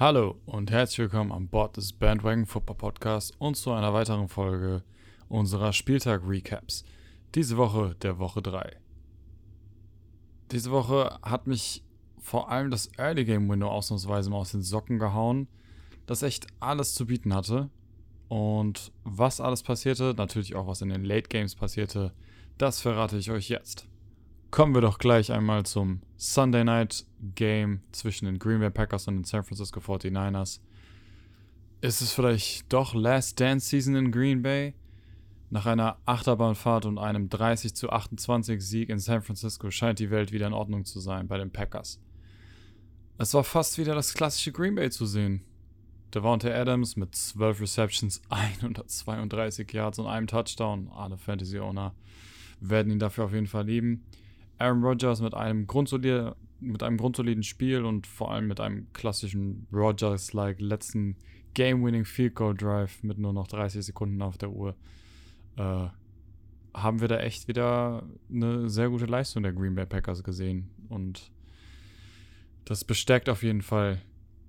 Hallo und herzlich willkommen an Bord des Bandwagon Football Podcasts und zu einer weiteren Folge unserer Spieltag-Recaps. Diese Woche der Woche 3. Diese Woche hat mich vor allem das Early Game Window ausnahmsweise mal aus den Socken gehauen, das echt alles zu bieten hatte. Und was alles passierte, natürlich auch was in den Late Games passierte, das verrate ich euch jetzt. Kommen wir doch gleich einmal zum Sunday Night Game zwischen den Green Bay Packers und den San Francisco 49ers. Ist es vielleicht doch Last Dance Season in Green Bay? Nach einer Achterbahnfahrt und einem 30 zu 28 Sieg in San Francisco scheint die Welt wieder in Ordnung zu sein bei den Packers. Es war fast wieder das klassische Green Bay zu sehen. Devontae Adams mit 12 Receptions, 132 Yards und einem Touchdown. Alle Fantasy-Owner werden ihn dafür auf jeden Fall lieben. Aaron Rodgers mit einem, grundsolide, mit einem grundsoliden Spiel und vor allem mit einem klassischen Rodgers-like letzten Game-Winning Field Goal Drive mit nur noch 30 Sekunden auf der Uhr, äh, haben wir da echt wieder eine sehr gute Leistung der Green Bay Packers gesehen. Und das bestärkt auf jeden Fall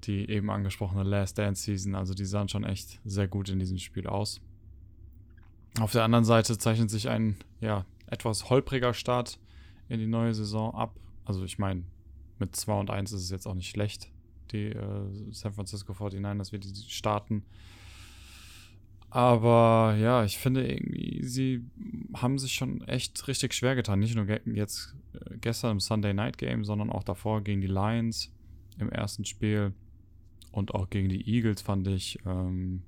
die eben angesprochene Last Dance Season. Also die sahen schon echt sehr gut in diesem Spiel aus. Auf der anderen Seite zeichnet sich ein ja, etwas holpriger Start in die neue Saison ab. Also ich meine, mit 2 und 1 ist es jetzt auch nicht schlecht, die äh, San Francisco 49ers, wie die starten. Aber ja, ich finde irgendwie, sie haben sich schon echt richtig schwer getan. Nicht nur ge jetzt äh, gestern im Sunday Night Game, sondern auch davor gegen die Lions im ersten Spiel und auch gegen die Eagles fand ich, ähm,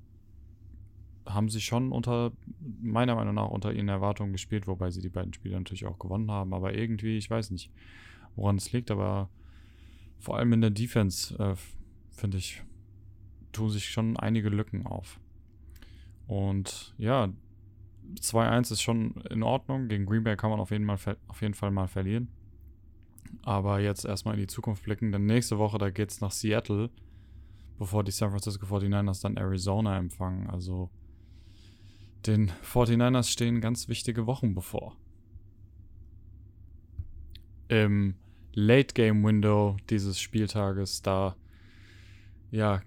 haben sie schon unter, meiner Meinung nach, unter ihren Erwartungen gespielt, wobei sie die beiden Spiele natürlich auch gewonnen haben. Aber irgendwie, ich weiß nicht, woran es liegt, aber vor allem in der Defense, äh, finde ich, tun sich schon einige Lücken auf. Und ja, 2-1 ist schon in Ordnung. Gegen Green Bay kann man auf jeden, mal, auf jeden Fall mal verlieren. Aber jetzt erstmal in die Zukunft blicken, denn nächste Woche, da geht es nach Seattle, bevor die San Francisco 49ers dann Arizona empfangen. Also den 49ers stehen ganz wichtige Wochen bevor. Im Late Game Window dieses Spieltages, da ja,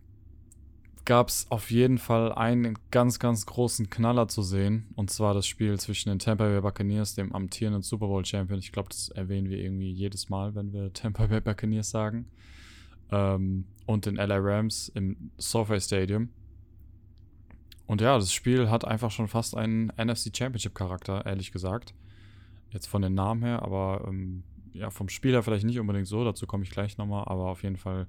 gab es auf jeden Fall einen ganz, ganz großen Knaller zu sehen. Und zwar das Spiel zwischen den Tampa Bay Buccaneers, dem amtierenden Super Bowl Champion. Ich glaube, das erwähnen wir irgendwie jedes Mal, wenn wir Tampa Bay Buccaneers sagen. Ähm, und den LA Rams im SoFi Stadium. Und ja, das Spiel hat einfach schon fast einen NFC Championship Charakter, ehrlich gesagt. Jetzt von den Namen her, aber ähm, ja, vom Spieler vielleicht nicht unbedingt so, dazu komme ich gleich nochmal, aber auf jeden Fall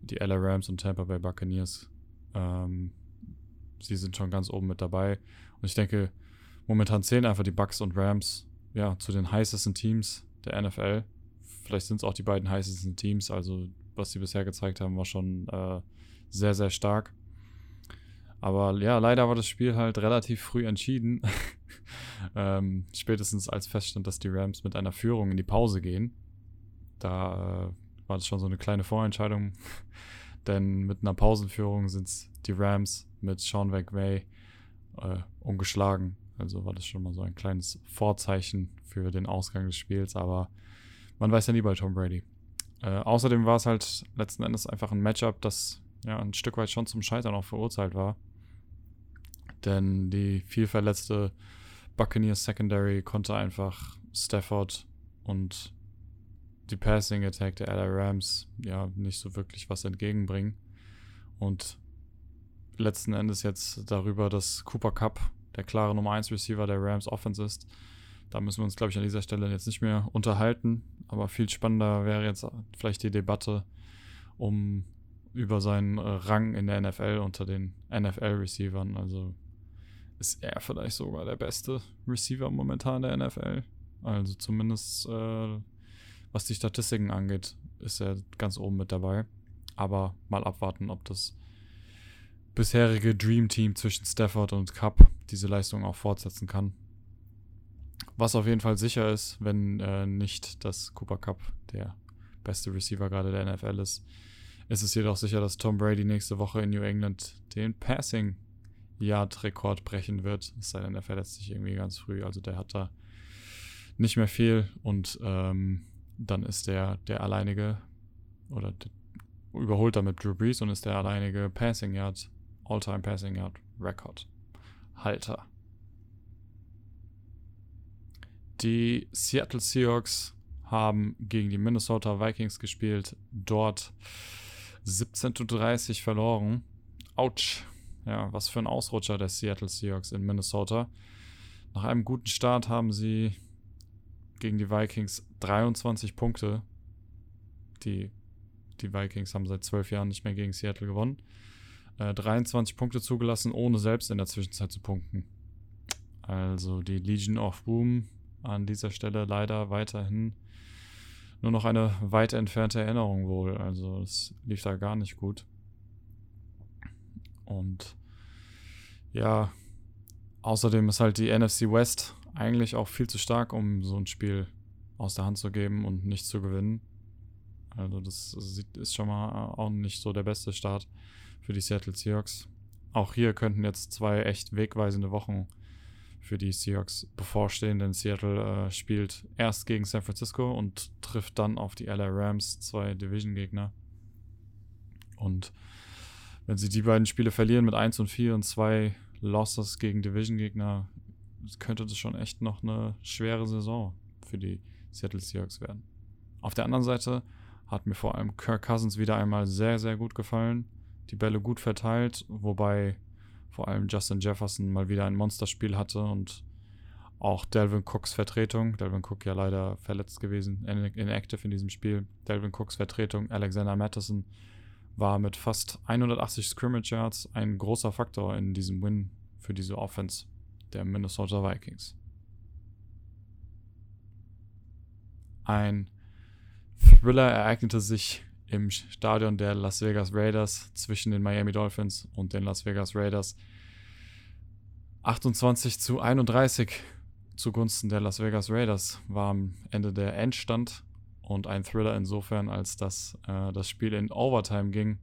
die LA Rams und Tampa Bay Buccaneers, ähm, sie sind schon ganz oben mit dabei. Und ich denke, momentan zählen einfach die Bucks und Rams ja, zu den heißesten Teams der NFL. Vielleicht sind es auch die beiden heißesten Teams, also was sie bisher gezeigt haben, war schon äh, sehr, sehr stark. Aber ja, leider war das Spiel halt relativ früh entschieden. ähm, spätestens als feststand, dass die Rams mit einer Führung in die Pause gehen. Da äh, war das schon so eine kleine Vorentscheidung. Denn mit einer Pausenführung sind die Rams mit Sean McVay äh, ungeschlagen. Also war das schon mal so ein kleines Vorzeichen für den Ausgang des Spiels. Aber man weiß ja nie bei Tom Brady. Äh, außerdem war es halt letzten Endes einfach ein Matchup, das ja ein Stück weit schon zum Scheitern auch verurteilt war. Denn die viel verletzte Buccaneers Secondary konnte einfach Stafford und die Passing Attack der LA Rams ja nicht so wirklich was entgegenbringen. Und letzten Endes jetzt darüber, dass Cooper Cup der klare Nummer 1 Receiver der Rams Offense ist. Da müssen wir uns, glaube ich, an dieser Stelle jetzt nicht mehr unterhalten. Aber viel spannender wäre jetzt vielleicht die Debatte um über seinen Rang in der NFL unter den NFL-Receivern. Also ist er vielleicht sogar der beste Receiver momentan der NFL. Also zumindest äh, was die Statistiken angeht, ist er ganz oben mit dabei. Aber mal abwarten, ob das bisherige Dream Team zwischen Stafford und Cup diese Leistung auch fortsetzen kann. Was auf jeden Fall sicher ist, wenn äh, nicht das Cooper Cup der beste Receiver gerade der NFL ist, ist es jedoch sicher, dass Tom Brady nächste Woche in New England den Passing Yard-Rekord brechen wird. Es sei denn, er verletzt sich irgendwie ganz früh. Also der hat da nicht mehr viel und ähm, dann ist der der alleinige oder überholt damit Drew Brees und ist der alleinige Passing Yard, All-Time Passing Yard Record Halter. Die Seattle Seahawks haben gegen die Minnesota Vikings gespielt, dort 17 zu 30 verloren. Autsch. Ja, was für ein Ausrutscher der Seattle Seahawks in Minnesota. Nach einem guten Start haben sie gegen die Vikings 23 Punkte. Die, die Vikings haben seit zwölf Jahren nicht mehr gegen Seattle gewonnen. Äh, 23 Punkte zugelassen, ohne selbst in der Zwischenzeit zu punkten. Also die Legion of Boom an dieser Stelle leider weiterhin nur noch eine weit entfernte Erinnerung wohl. Also es lief da gar nicht gut. Und ja, außerdem ist halt die NFC West eigentlich auch viel zu stark, um so ein Spiel aus der Hand zu geben und nicht zu gewinnen. Also das ist schon mal auch nicht so der beste Start für die Seattle Seahawks. Auch hier könnten jetzt zwei echt wegweisende Wochen für die Seahawks bevorstehen, denn Seattle äh, spielt erst gegen San Francisco und trifft dann auf die LA Rams, zwei Division-Gegner. Und wenn sie die beiden Spiele verlieren mit 1 und 4 und zwei Losses gegen Division-Gegner, könnte das schon echt noch eine schwere Saison für die Seattle Seahawks werden. Auf der anderen Seite hat mir vor allem Kirk Cousins wieder einmal sehr, sehr gut gefallen. Die Bälle gut verteilt, wobei vor allem Justin Jefferson mal wieder ein Monsterspiel hatte und auch Delvin Cooks Vertretung, Delvin Cook ja leider verletzt gewesen, inactive in diesem Spiel, Delvin Cooks Vertretung, Alexander Mattison, war mit fast 180 Scrimmage Yards ein großer Faktor in diesem Win für diese Offense der Minnesota Vikings. Ein Thriller ereignete sich im Stadion der Las Vegas Raiders zwischen den Miami Dolphins und den Las Vegas Raiders. 28 zu 31 zugunsten der Las Vegas Raiders war am Ende der Endstand und ein Thriller insofern, als dass äh, das Spiel in Overtime ging.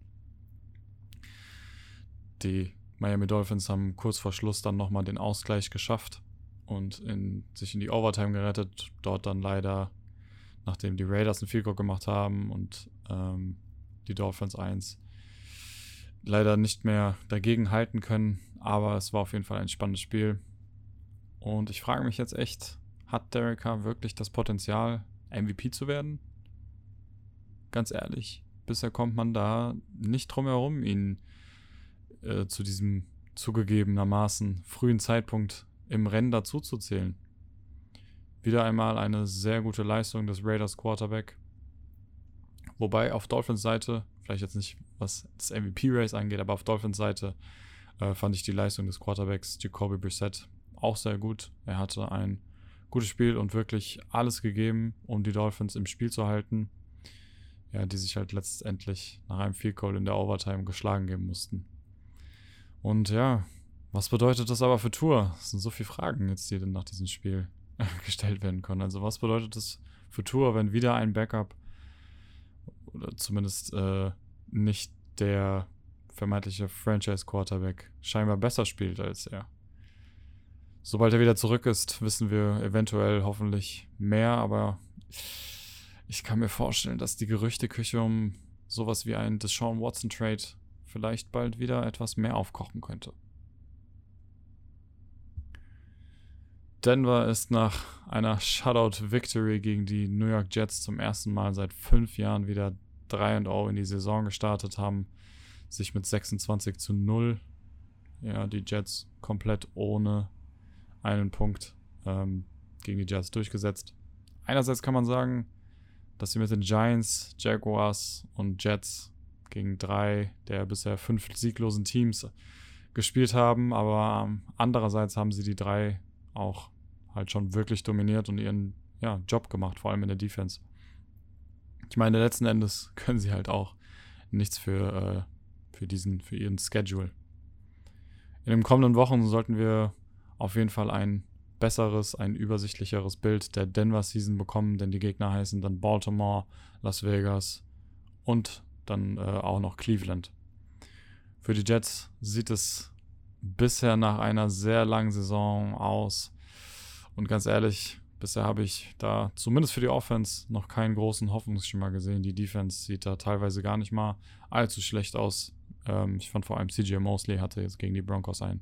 Die Miami Dolphins haben kurz vor Schluss dann nochmal den Ausgleich geschafft und in, sich in die Overtime gerettet. Dort dann leider nachdem die Raiders ein Field gemacht haben und ähm, die Dolphins 1 leider nicht mehr dagegen halten können. Aber es war auf jeden Fall ein spannendes Spiel. Und ich frage mich jetzt echt, hat Derek Carr wirklich das Potenzial, MVP zu werden? Ganz ehrlich, bisher kommt man da nicht drum herum, ihn äh, zu diesem zugegebenermaßen frühen Zeitpunkt im Rennen dazuzuzählen. Wieder einmal eine sehr gute Leistung des Raiders Quarterback. Wobei auf Dolphins Seite, vielleicht jetzt nicht was das MVP-Race angeht, aber auf Dolphins Seite äh, fand ich die Leistung des Quarterbacks Jacoby Brissett auch sehr gut. Er hatte ein gutes Spiel und wirklich alles gegeben, um die Dolphins im Spiel zu halten. Ja, die sich halt letztendlich nach einem Field Goal in der Overtime geschlagen geben mussten. Und ja, was bedeutet das aber für Tour? Es sind so viele Fragen jetzt, die nach diesem Spiel gestellt werden können. Also was bedeutet das für Tour, wenn wieder ein Backup oder zumindest äh, nicht der vermeintliche Franchise-Quarterback scheinbar besser spielt als er? Sobald er wieder zurück ist, wissen wir eventuell hoffentlich mehr, aber ich kann mir vorstellen, dass die Gerüchteküche um sowas wie ein Deshaun Watson-Trade vielleicht bald wieder etwas mehr aufkochen könnte. Denver ist nach einer Shutout-Victory gegen die New York Jets zum ersten Mal seit fünf Jahren wieder 3-0 in die Saison gestartet, haben sich mit 26 zu 0, ja, die Jets komplett ohne einen Punkt ähm, gegen die Jets durchgesetzt. Einerseits kann man sagen, dass sie mit den Giants, Jaguars und Jets gegen drei der bisher fünf sieglosen Teams gespielt haben, aber ähm, andererseits haben sie die drei auch halt schon wirklich dominiert und ihren ja, Job gemacht, vor allem in der Defense. Ich meine, letzten Endes können sie halt auch nichts für, äh, für diesen, für ihren Schedule. In den kommenden Wochen sollten wir auf jeden Fall ein besseres, ein übersichtlicheres Bild der Denver Season bekommen, denn die Gegner heißen dann Baltimore, Las Vegas und dann äh, auch noch Cleveland. Für die Jets sieht es bisher nach einer sehr langen Saison aus, und ganz ehrlich, bisher habe ich da zumindest für die Offense noch keinen großen Hoffnungsschimmer gesehen. Die Defense sieht da teilweise gar nicht mal allzu schlecht aus. Ähm, ich fand vor allem CJ Mosley hatte jetzt gegen die Broncos ein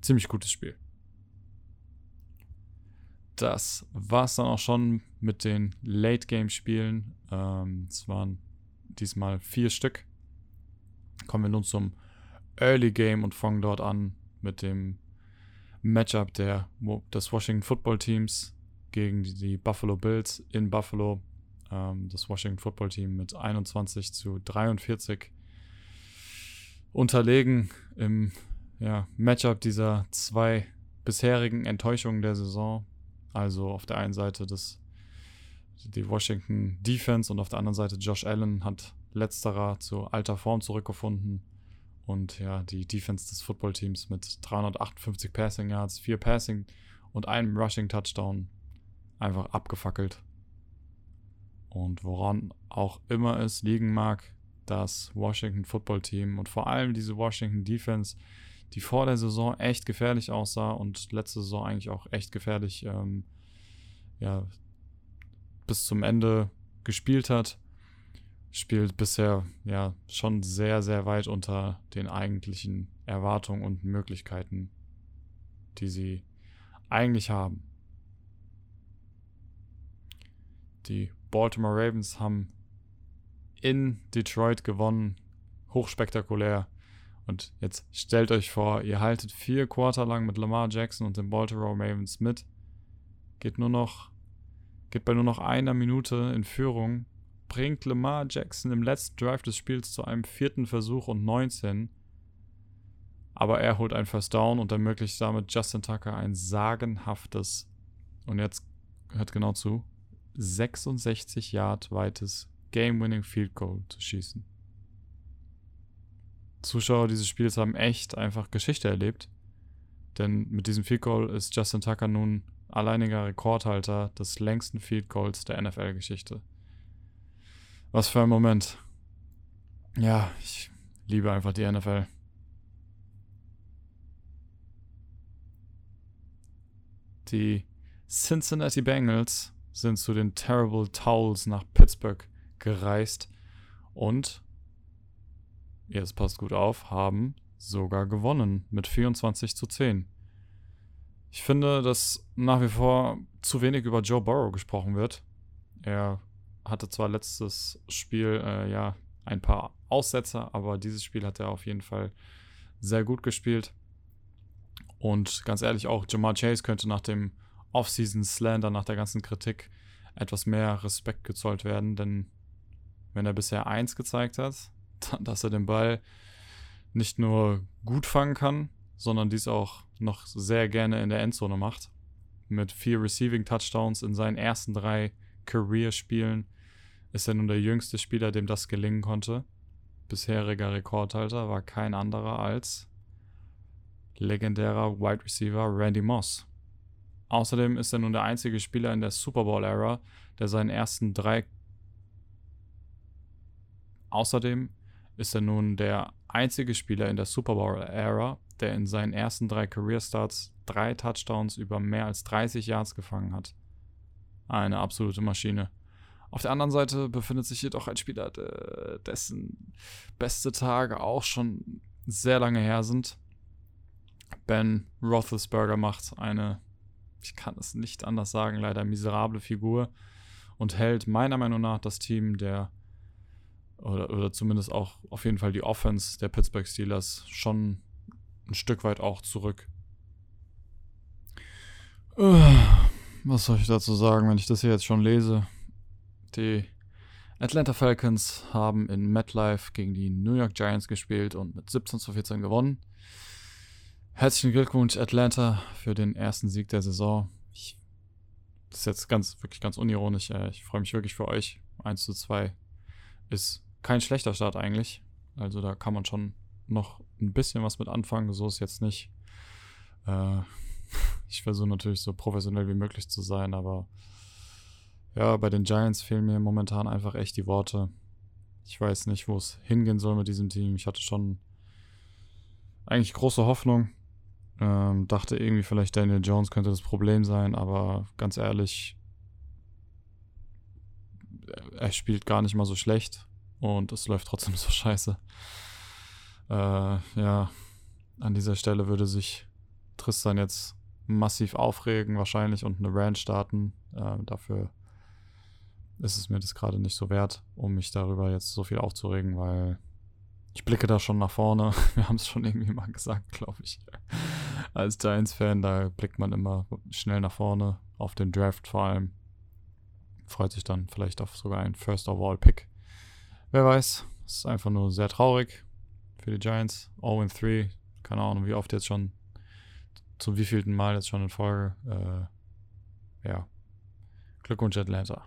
ziemlich gutes Spiel. Das war es dann auch schon mit den Late-Game-Spielen. Ähm, es waren diesmal vier Stück. Kommen wir nun zum Early Game und fangen dort an mit dem Matchup der, des Washington Football Teams gegen die, die Buffalo Bills in Buffalo. Ähm, das Washington Football Team mit 21 zu 43 unterlegen im ja, Matchup dieser zwei bisherigen Enttäuschungen der Saison. Also auf der einen Seite das, die Washington Defense und auf der anderen Seite Josh Allen hat letzterer zu alter Form zurückgefunden. Und ja, die Defense des Footballteams mit 358 Passing Yards, 4 Passing und einem Rushing Touchdown einfach abgefackelt. Und woran auch immer es liegen mag, das Washington Football Team und vor allem diese Washington Defense, die vor der Saison echt gefährlich aussah und letzte Saison eigentlich auch echt gefährlich ähm, ja, bis zum Ende gespielt hat, spielt bisher ja schon sehr, sehr weit unter den eigentlichen Erwartungen und Möglichkeiten, die sie eigentlich haben. Die Baltimore Ravens haben in Detroit gewonnen. Hochspektakulär. Und jetzt stellt euch vor, ihr haltet vier Quarter lang mit Lamar Jackson und den Baltimore Ravens mit. Geht nur noch, geht bei nur noch einer Minute in Führung. Bringt Lamar Jackson im letzten Drive des Spiels zu einem vierten Versuch und 19. Aber er holt ein First Down und ermöglicht damit Justin Tucker ein sagenhaftes, und jetzt hört genau zu, 66 Yard weites Game-Winning Field Goal zu schießen. Zuschauer dieses Spiels haben echt einfach Geschichte erlebt. Denn mit diesem Field Goal ist Justin Tucker nun alleiniger Rekordhalter des längsten Field Goals der NFL-Geschichte. Was für ein Moment. Ja, ich liebe einfach die NFL. Die Cincinnati Bengals sind zu den Terrible Towels nach Pittsburgh gereist und es passt gut auf, haben sogar gewonnen mit 24 zu 10. Ich finde, dass nach wie vor zu wenig über Joe Burrow gesprochen wird. Er hatte zwar letztes Spiel äh, ja ein paar Aussetzer, aber dieses Spiel hat er auf jeden Fall sehr gut gespielt. Und ganz ehrlich, auch Jamar Chase könnte nach dem Offseason Slander, nach der ganzen Kritik, etwas mehr Respekt gezollt werden, denn wenn er bisher eins gezeigt hat, dass er den Ball nicht nur gut fangen kann, sondern dies auch noch sehr gerne in der Endzone macht. Mit vier Receiving Touchdowns in seinen ersten drei Career-Spielen ist er nun der jüngste Spieler, dem das gelingen konnte. Bisheriger Rekordhalter war kein anderer als legendärer Wide Receiver Randy Moss. Außerdem ist er nun der einzige Spieler in der Super Bowl-Ära, der seinen ersten drei Außerdem ist er nun der einzige Spieler in der Super Bowl-Ära, der in seinen ersten drei Career Starts drei Touchdowns über mehr als 30 Yards gefangen hat. Eine absolute Maschine. Auf der anderen Seite befindet sich jedoch ein Spieler, dessen beste Tage auch schon sehr lange her sind. Ben Roethlisberger macht eine, ich kann es nicht anders sagen, leider miserable Figur und hält meiner Meinung nach das Team der oder, oder zumindest auch auf jeden Fall die Offense der Pittsburgh Steelers schon ein Stück weit auch zurück. Äh, was soll ich dazu sagen, wenn ich das hier jetzt schon lese? Die Atlanta Falcons haben in MetLife gegen die New York Giants gespielt und mit 17 zu 14 gewonnen. Herzlichen Glückwunsch, Atlanta, für den ersten Sieg der Saison. Ich, das ist jetzt ganz, wirklich ganz unironisch. Äh, ich freue mich wirklich für euch. 1 zu 2 ist kein schlechter Start eigentlich. Also da kann man schon noch ein bisschen was mit anfangen. So ist jetzt nicht. Äh, ich versuche natürlich so professionell wie möglich zu sein, aber ja, bei den Giants fehlen mir momentan einfach echt die Worte. Ich weiß nicht, wo es hingehen soll mit diesem Team. Ich hatte schon eigentlich große Hoffnung. Ähm, dachte irgendwie vielleicht Daniel Jones könnte das Problem sein, aber ganz ehrlich, er spielt gar nicht mal so schlecht und es läuft trotzdem so scheiße. Äh, ja, an dieser Stelle würde sich Tristan jetzt massiv aufregen wahrscheinlich und eine Rant starten. Äh, dafür ist es mir das gerade nicht so wert, um mich darüber jetzt so viel aufzuregen, weil ich blicke da schon nach vorne. Wir haben es schon irgendwie mal gesagt, glaube ich. Als Giants-Fan, da blickt man immer schnell nach vorne, auf den Draft vor allem. Freut sich dann vielleicht auf sogar einen First Overall Pick. Wer weiß, es ist einfach nur sehr traurig für die Giants. 0-3, keine Ahnung, wie oft jetzt schon, zum wievielten Mal jetzt schon in Folge. Äh, ja, Glückwunsch Atlanta.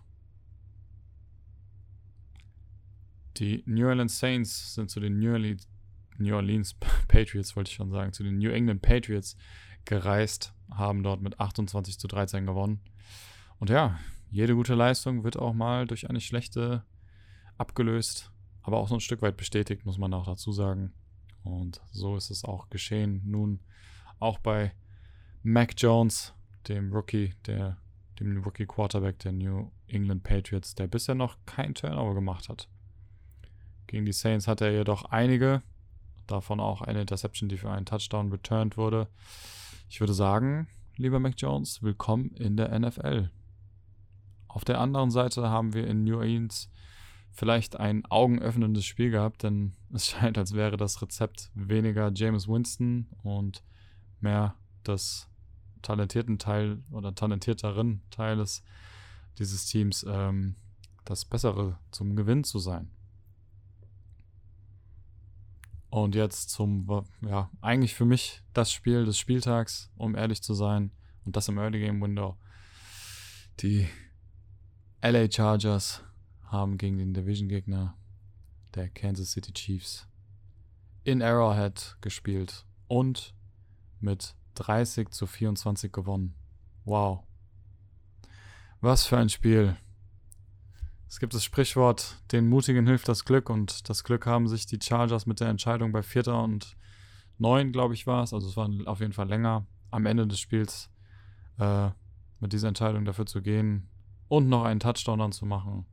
Die New Orleans Saints sind zu den New Orleans, New Orleans Patriots, wollte ich schon sagen, zu den New England Patriots gereist, haben dort mit 28 zu 13 gewonnen. Und ja, jede gute Leistung wird auch mal durch eine schlechte abgelöst, aber auch so ein Stück weit bestätigt, muss man auch dazu sagen. Und so ist es auch geschehen. Nun auch bei Mac Jones, dem Rookie, der, dem Rookie Quarterback der New England Patriots, der bisher noch kein Turnover gemacht hat. Gegen die Saints hatte er jedoch einige, davon auch eine Interception, die für einen Touchdown returned wurde. Ich würde sagen, lieber Mac Jones, willkommen in der NFL. Auf der anderen Seite haben wir in New Orleans vielleicht ein augenöffnendes Spiel gehabt, denn es scheint, als wäre das Rezept weniger James Winston und mehr des talentierten Teil oder talentierteren Teiles dieses Teams ähm, das Bessere zum Gewinn zu sein. Und jetzt zum, ja, eigentlich für mich das Spiel des Spieltags, um ehrlich zu sein, und das im Early Game Window. Die LA Chargers haben gegen den Division-Gegner der Kansas City Chiefs in Arrowhead gespielt und mit 30 zu 24 gewonnen. Wow. Was für ein Spiel. Es gibt das Sprichwort, den Mutigen hilft das Glück und das Glück haben sich die Chargers mit der Entscheidung bei Vierter und Neun, glaube ich, war es, also es war auf jeden Fall länger, am Ende des Spiels äh, mit dieser Entscheidung dafür zu gehen und noch einen Touchdown dann zu machen.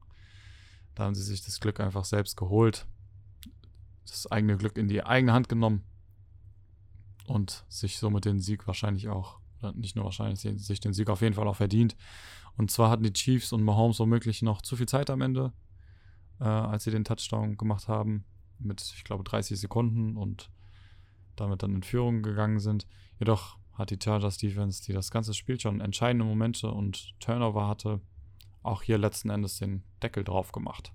Da haben sie sich das Glück einfach selbst geholt, das eigene Glück in die eigene Hand genommen und sich somit den Sieg wahrscheinlich auch, nicht nur wahrscheinlich, sich den Sieg auf jeden Fall auch verdient. Und zwar hatten die Chiefs und Mahomes womöglich noch zu viel Zeit am Ende, äh, als sie den Touchdown gemacht haben, mit, ich glaube, 30 Sekunden und damit dann in Führung gegangen sind. Jedoch hat die Chargers Defense, die das ganze Spiel schon entscheidende Momente und Turnover hatte, auch hier letzten Endes den Deckel drauf gemacht.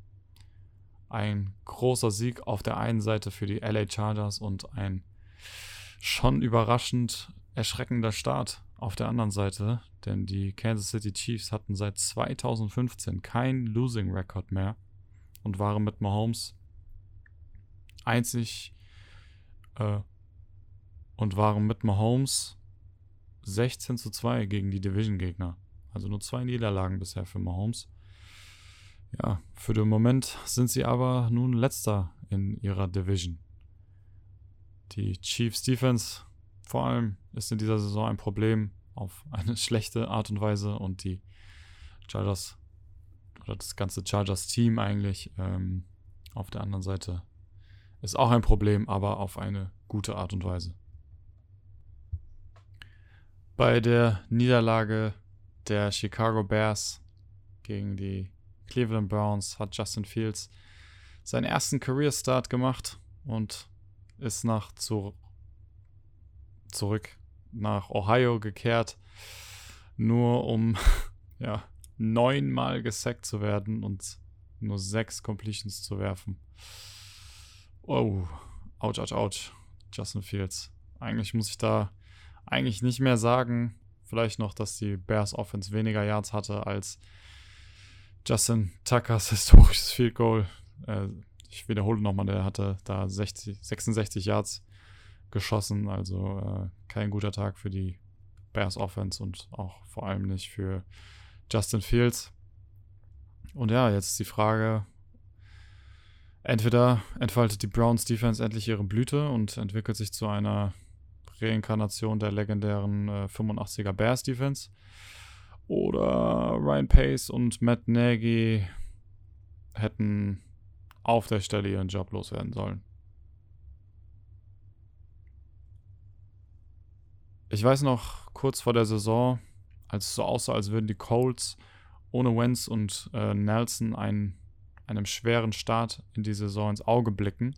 Ein großer Sieg auf der einen Seite für die LA Chargers und ein schon überraschend erschreckender Start auf der anderen Seite, denn die Kansas City Chiefs hatten seit 2015 kein Losing Record mehr und waren mit Mahomes einzig äh, und waren mit Mahomes 16 zu 2 gegen die Division-Gegner. Also nur zwei Niederlagen bisher für Mahomes. Ja, für den Moment sind sie aber nun letzter in ihrer Division. Die Chiefs Defense vor allem ist in dieser Saison ein Problem auf eine schlechte Art und Weise und die Chargers oder das ganze Chargers Team eigentlich ähm, auf der anderen Seite ist auch ein Problem, aber auf eine gute Art und Weise. Bei der Niederlage der Chicago Bears gegen die Cleveland Browns hat Justin Fields seinen ersten Career Start gemacht und ist nach zu zurück nach Ohio gekehrt, nur um ja, neunmal gesackt zu werden und nur sechs Completions zu werfen. Oh, ouch, ouch, ouch. Justin Fields. Eigentlich muss ich da eigentlich nicht mehr sagen. Vielleicht noch, dass die Bears Offense weniger Yards hatte als Justin Tuckers historisches Field Goal. Äh, ich wiederhole nochmal, der hatte da 60, 66 Yards geschossen. Also äh, kein guter Tag für die Bears Offense und auch vor allem nicht für Justin Fields. Und ja, jetzt ist die Frage, entweder entfaltet die Browns Defense endlich ihre Blüte und entwickelt sich zu einer Reinkarnation der legendären äh, 85er Bears Defense. Oder Ryan Pace und Matt Nagy hätten auf der Stelle ihren Job loswerden sollen. Ich weiß noch, kurz vor der Saison, als es so aussah, als würden die Colts ohne Wentz und äh, Nelson einen, einem schweren Start in die Saison ins Auge blicken.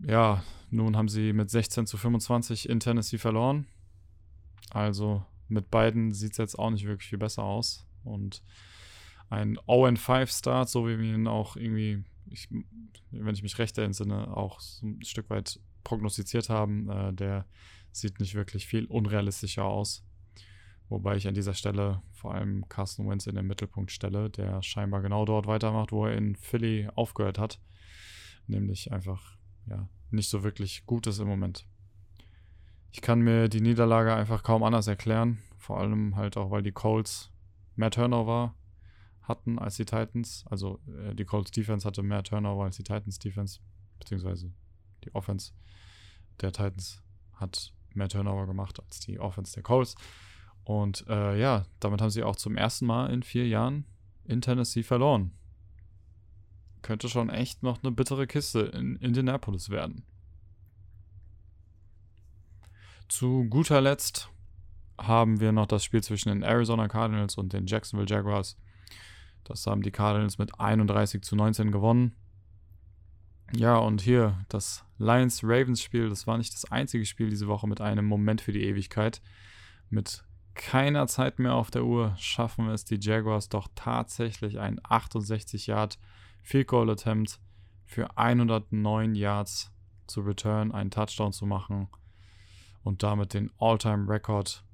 Ja, nun haben sie mit 16 zu 25 in Tennessee verloren. Also mit beiden sieht es jetzt auch nicht wirklich viel besser aus. Und ein 0-5-Start, so wie wir ihn auch irgendwie, ich, wenn ich mich recht entsinne, auch so ein Stück weit prognostiziert haben, äh, der sieht nicht wirklich viel unrealistischer aus. Wobei ich an dieser Stelle vor allem Carsten Wentz in den Mittelpunkt stelle, der scheinbar genau dort weitermacht, wo er in Philly aufgehört hat. Nämlich einfach, ja, nicht so wirklich gut ist im Moment. Ich kann mir die Niederlage einfach kaum anders erklären. Vor allem halt auch, weil die Colts mehr Turnover hatten als die Titans. Also äh, die Colts Defense hatte mehr Turnover als die Titans Defense, beziehungsweise die Offense der Titans hat mehr Turnover gemacht als die Offense der Colts. Und äh, ja, damit haben sie auch zum ersten Mal in vier Jahren in Tennessee verloren. Könnte schon echt noch eine bittere Kiste in Indianapolis werden. Zu guter Letzt haben wir noch das Spiel zwischen den Arizona Cardinals und den Jacksonville Jaguars. Das haben die Cardinals mit 31 zu 19 gewonnen. Ja, und hier das Lions-Ravens-Spiel, das war nicht das einzige Spiel diese Woche mit einem Moment für die Ewigkeit. Mit keiner Zeit mehr auf der Uhr schaffen es die Jaguars doch tatsächlich ein 68 Yard Field Goal Attempt für 109 Yards zu return, einen Touchdown zu machen und damit den All-Time Record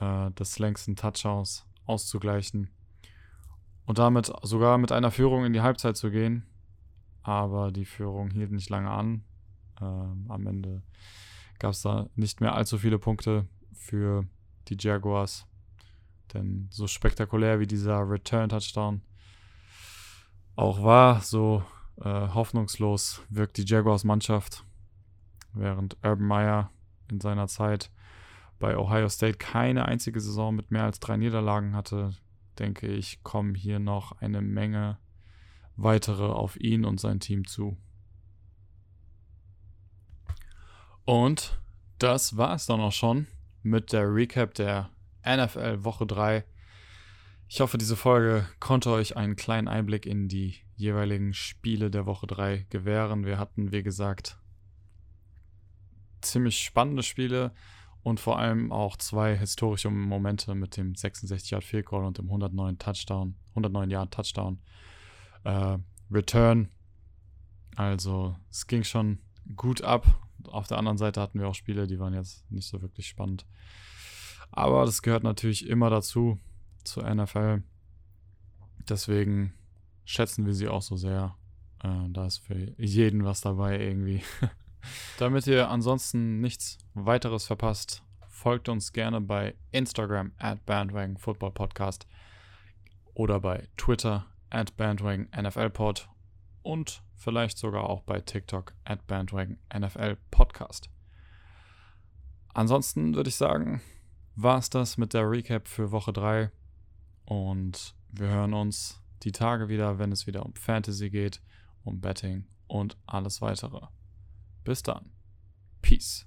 äh, des längsten Touchdowns auszugleichen und damit sogar mit einer Führung in die Halbzeit zu gehen. Aber die Führung hielt nicht lange an. Ähm, am Ende gab es da nicht mehr allzu viele Punkte für die Jaguars. Denn so spektakulär wie dieser Return-Touchdown auch war, so äh, hoffnungslos wirkt die Jaguars-Mannschaft. Während Urban Meyer in seiner Zeit bei Ohio State keine einzige Saison mit mehr als drei Niederlagen hatte, denke ich, kommen hier noch eine Menge weitere auf ihn und sein Team zu. Und das war es dann auch schon mit der Recap der NFL Woche 3. Ich hoffe, diese Folge konnte euch einen kleinen Einblick in die jeweiligen Spiele der Woche 3 gewähren. Wir hatten, wie gesagt, ziemlich spannende Spiele und vor allem auch zwei historische Momente mit dem 66 Yard Field Goal und dem 109 Touchdown, 109 Yard Touchdown äh, Return. Also es ging schon gut ab. Auf der anderen Seite hatten wir auch Spiele, die waren jetzt nicht so wirklich spannend. Aber das gehört natürlich immer dazu zur NFL. Deswegen schätzen wir sie auch so sehr. Äh, da ist für jeden was dabei irgendwie. Damit ihr ansonsten nichts weiteres verpasst, folgt uns gerne bei Instagram at Bandwagon Football Podcast oder bei Twitter at Bandwagon NFL Pod und vielleicht sogar auch bei TikTok at Bandwagon NFL Podcast. Ansonsten würde ich sagen, war es das mit der Recap für Woche 3 und wir hören uns die Tage wieder, wenn es wieder um Fantasy geht, um Betting und alles weitere. Bis dann. Peace.